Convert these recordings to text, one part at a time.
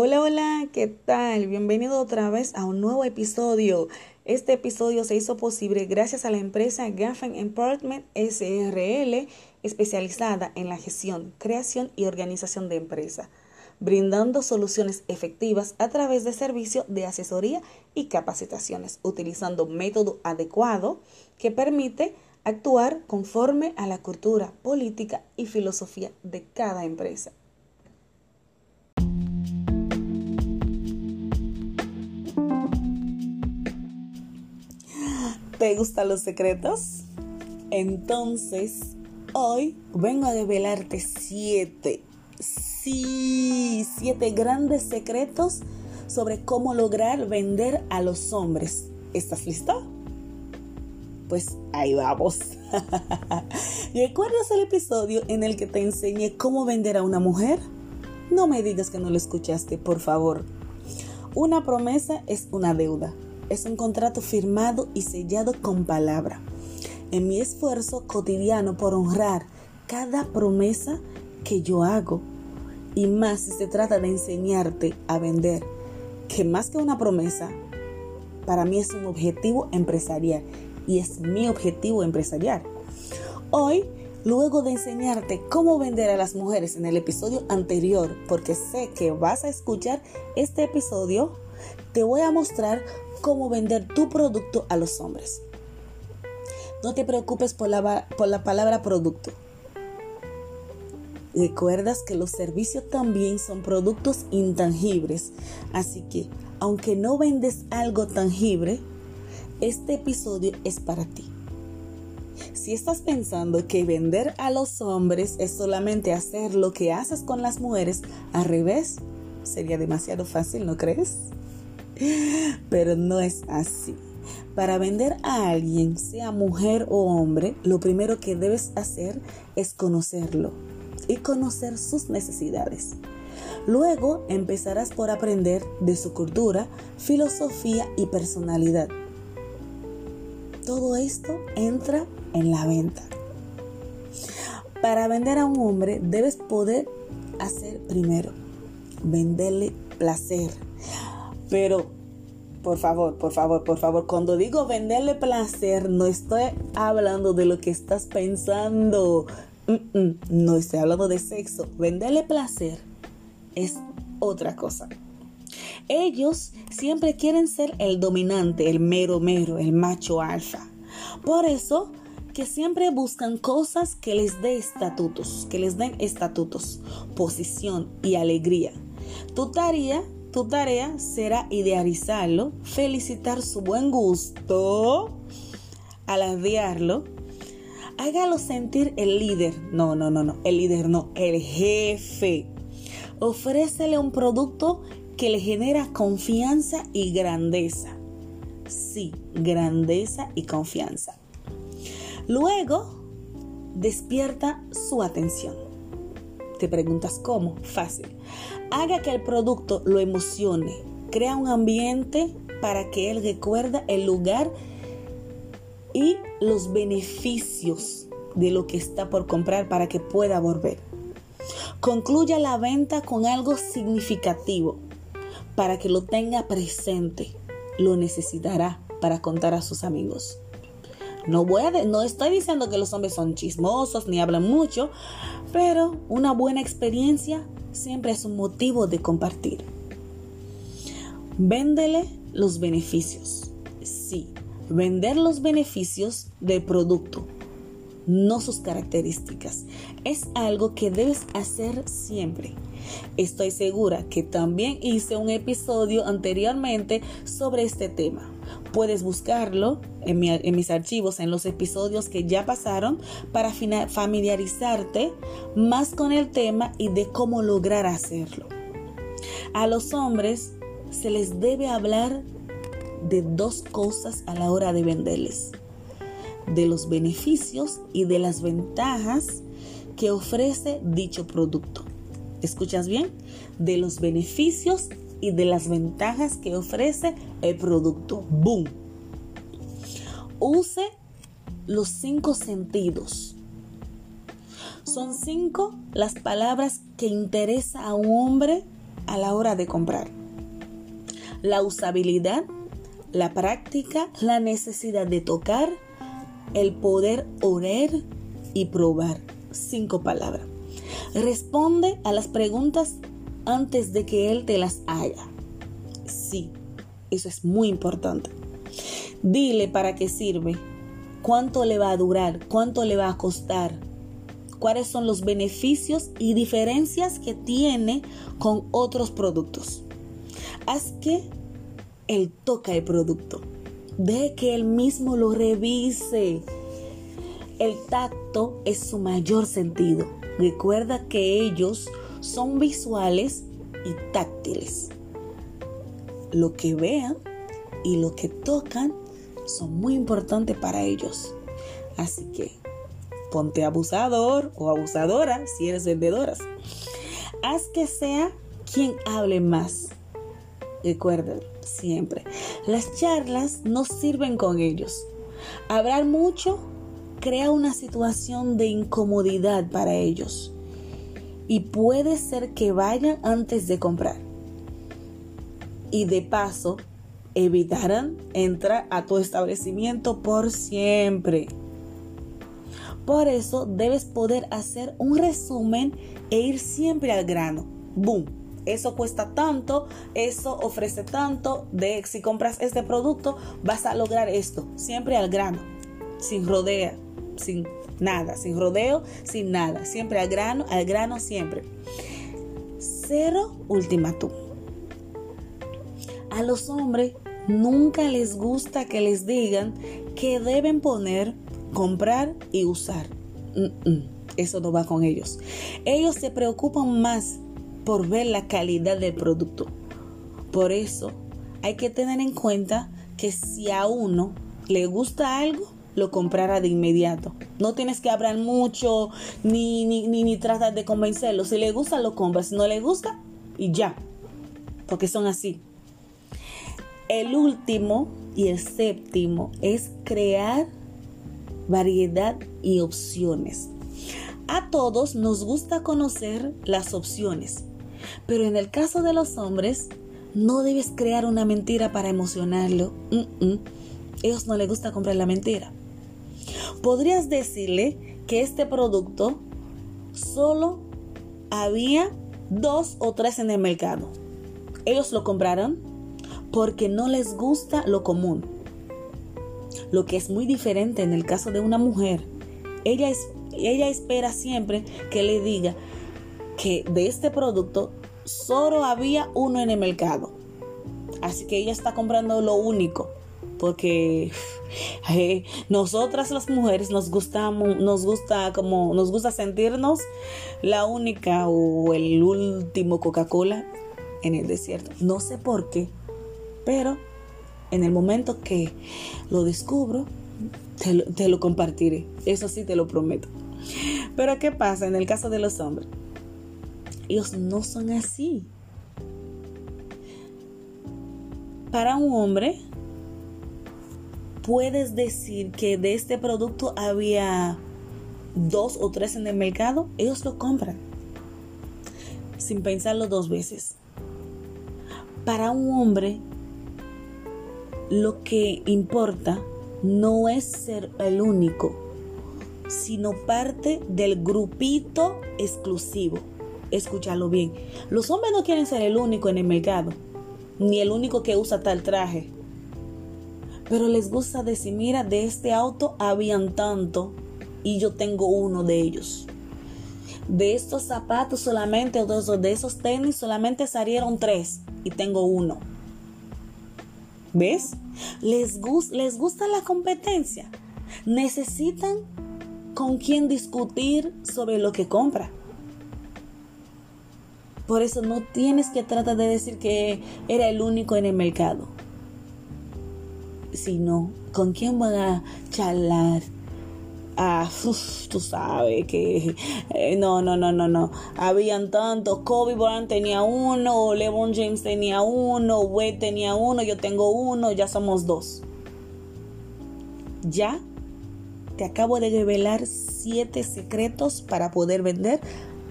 Hola, hola, ¿qué tal? Bienvenido otra vez a un nuevo episodio. Este episodio se hizo posible gracias a la empresa Gaffin Empowerment SRL, especializada en la gestión, creación y organización de empresas, brindando soluciones efectivas a través de servicios de asesoría y capacitaciones, utilizando método adecuado que permite actuar conforme a la cultura, política y filosofía de cada empresa. ¿Te gustan los secretos? Entonces, hoy vengo a develarte siete, sí, siete grandes secretos sobre cómo lograr vender a los hombres. ¿Estás listo? Pues ahí vamos. ¿Recuerdas el episodio en el que te enseñé cómo vender a una mujer? No me digas que no lo escuchaste, por favor. Una promesa es una deuda es un contrato firmado y sellado con palabra. En mi esfuerzo cotidiano por honrar cada promesa que yo hago, y más si se trata de enseñarte a vender, que más que una promesa, para mí es un objetivo empresarial y es mi objetivo empresarial. Hoy, luego de enseñarte cómo vender a las mujeres en el episodio anterior, porque sé que vas a escuchar este episodio, te voy a mostrar cómo vender tu producto a los hombres. No te preocupes por la, por la palabra producto. Recuerdas que los servicios también son productos intangibles, así que aunque no vendes algo tangible, este episodio es para ti. Si estás pensando que vender a los hombres es solamente hacer lo que haces con las mujeres, al revés, sería demasiado fácil, ¿no crees? Pero no es así. Para vender a alguien, sea mujer o hombre, lo primero que debes hacer es conocerlo y conocer sus necesidades. Luego empezarás por aprender de su cultura, filosofía y personalidad. Todo esto entra en la venta. Para vender a un hombre debes poder hacer primero, venderle placer pero, por favor, por favor, por favor, cuando digo venderle placer, no estoy hablando de lo que estás pensando. no estoy hablando de sexo. Venderle placer es otra cosa. Ellos siempre quieren ser el dominante, el mero mero, el macho alfa. Por eso que siempre buscan cosas que les dé estatutos, que les den estatutos, posición y alegría. Tu tarea tu tarea será idealizarlo, felicitar su buen gusto, alardearlo, hágalo sentir el líder. No, no, no, no, el líder no, el jefe. Ofrécele un producto que le genera confianza y grandeza. Sí, grandeza y confianza. Luego, despierta su atención. Te preguntas cómo. Fácil haga que el producto lo emocione, crea un ambiente para que él recuerde el lugar y los beneficios de lo que está por comprar para que pueda volver. Concluya la venta con algo significativo para que lo tenga presente. Lo necesitará para contar a sus amigos. No, voy a no estoy diciendo que los hombres son chismosos ni hablan mucho, pero una buena experiencia siempre es un motivo de compartir. Véndele los beneficios. Sí, vender los beneficios del producto, no sus características. Es algo que debes hacer siempre. Estoy segura que también hice un episodio anteriormente sobre este tema. Puedes buscarlo en, mis archivos, en los episodios que ya pasaron, para familiarizarte más con el tema y de cómo lograr hacerlo. A los hombres se les debe hablar de dos cosas a la hora de venderles. De los beneficios y de las ventajas que ofrece dicho producto. ¿Escuchas bien? De los beneficios y de las ventajas que ofrece el producto. ¡Boom! Use los cinco sentidos. Son cinco las palabras que interesa a un hombre a la hora de comprar. La usabilidad, la práctica, la necesidad de tocar, el poder oler y probar. Cinco palabras. Responde a las preguntas antes de que él te las haga. Sí, eso es muy importante. Dile para qué sirve, cuánto le va a durar, cuánto le va a costar, cuáles son los beneficios y diferencias que tiene con otros productos. Haz que él toca el producto. De que él mismo lo revise. El tacto es su mayor sentido. Recuerda que ellos son visuales y táctiles. Lo que vean y lo que tocan son muy importantes para ellos. Así que ponte abusador o abusadora si eres vendedora. Haz que sea quien hable más. Recuerden siempre, las charlas no sirven con ellos. Hablar mucho crea una situación de incomodidad para ellos y puede ser que vayan antes de comprar. Y de paso, evitarán entrar a tu establecimiento por siempre. Por eso debes poder hacer un resumen e ir siempre al grano. ¡Boom! Eso cuesta tanto, eso ofrece tanto, de si compras este producto vas a lograr esto, siempre al grano, sin rodea, sin nada, sin rodeo, sin nada, siempre al grano, al grano siempre. Cero ultimátum. A los hombres nunca les gusta que les digan que deben poner comprar y usar. eso no va con ellos. Ellos se preocupan más por ver la calidad del producto. Por eso hay que tener en cuenta que si a uno le gusta algo, lo comprará de inmediato. No tienes que hablar mucho ni, ni, ni, ni tratar de convencerlo. Si le gusta, lo compra. Si no le gusta, y ya. Porque son así. El último y el séptimo es crear variedad y opciones. A todos nos gusta conocer las opciones, pero en el caso de los hombres, no debes crear una mentira para emocionarlo. Ellos no les gusta comprar la mentira. Podrías decirle que este producto solo había dos o tres en el mercado. Ellos lo compraron porque no les gusta lo común lo que es muy diferente en el caso de una mujer. Ella, es, ella espera siempre que le diga que de este producto solo había uno en el mercado. Así que ella está comprando lo único. Porque nosotras las mujeres nos gustamos, nos gusta como, nos gusta sentirnos la única o el último Coca-Cola en el desierto. No sé por qué, pero en el momento que lo descubro, te lo, compartiré. Eso sí te lo prometo. Pero ¿qué pasa en el caso de los hombres? Ellos no son así. Para un hombre, puedes decir que de este producto había dos o tres en el mercado, ellos lo compran sin pensarlo dos veces. Para un hombre, lo que importa no es ser el único, sino parte del grupito exclusivo. Escúchalo bien. Los hombres no quieren ser el único en el mercado, ni el único que usa tal traje. Pero les gusta decir, mira, de este auto habían tanto y yo tengo uno de ellos. De estos zapatos solamente, o de esos tenis solamente salieron tres y tengo uno. ¿Ves? Les, les gusta la competencia. Necesitan con quién discutir sobre lo que compra. Por eso no tienes que tratar de decir que era el único en el mercado. Sino con quién van a charlar, ah, tú sabes que eh, no, no, no, no, no. Habían tantos. Kobe Bryant tenía uno, LeBron James tenía uno, Wade tenía uno, yo tengo uno, ya somos dos. Ya te acabo de revelar siete secretos para poder vender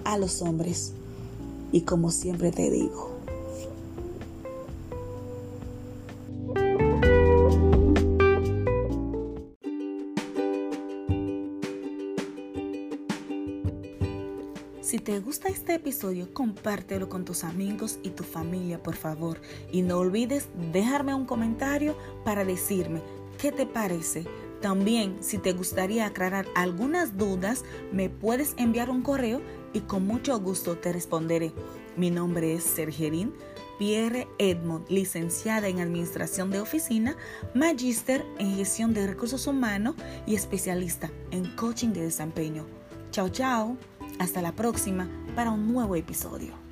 a los hombres. Y como siempre te digo, Si te gusta este episodio, compártelo con tus amigos y tu familia, por favor. Y no olvides dejarme un comentario para decirme qué te parece. También, si te gustaría aclarar algunas dudas, me puedes enviar un correo y con mucho gusto te responderé. Mi nombre es Sergerín Pierre Edmond, licenciada en Administración de Oficina, magíster en Gestión de Recursos Humanos y especialista en Coaching de Desempeño. Chao, chao. Hasta la próxima para un nuevo episodio.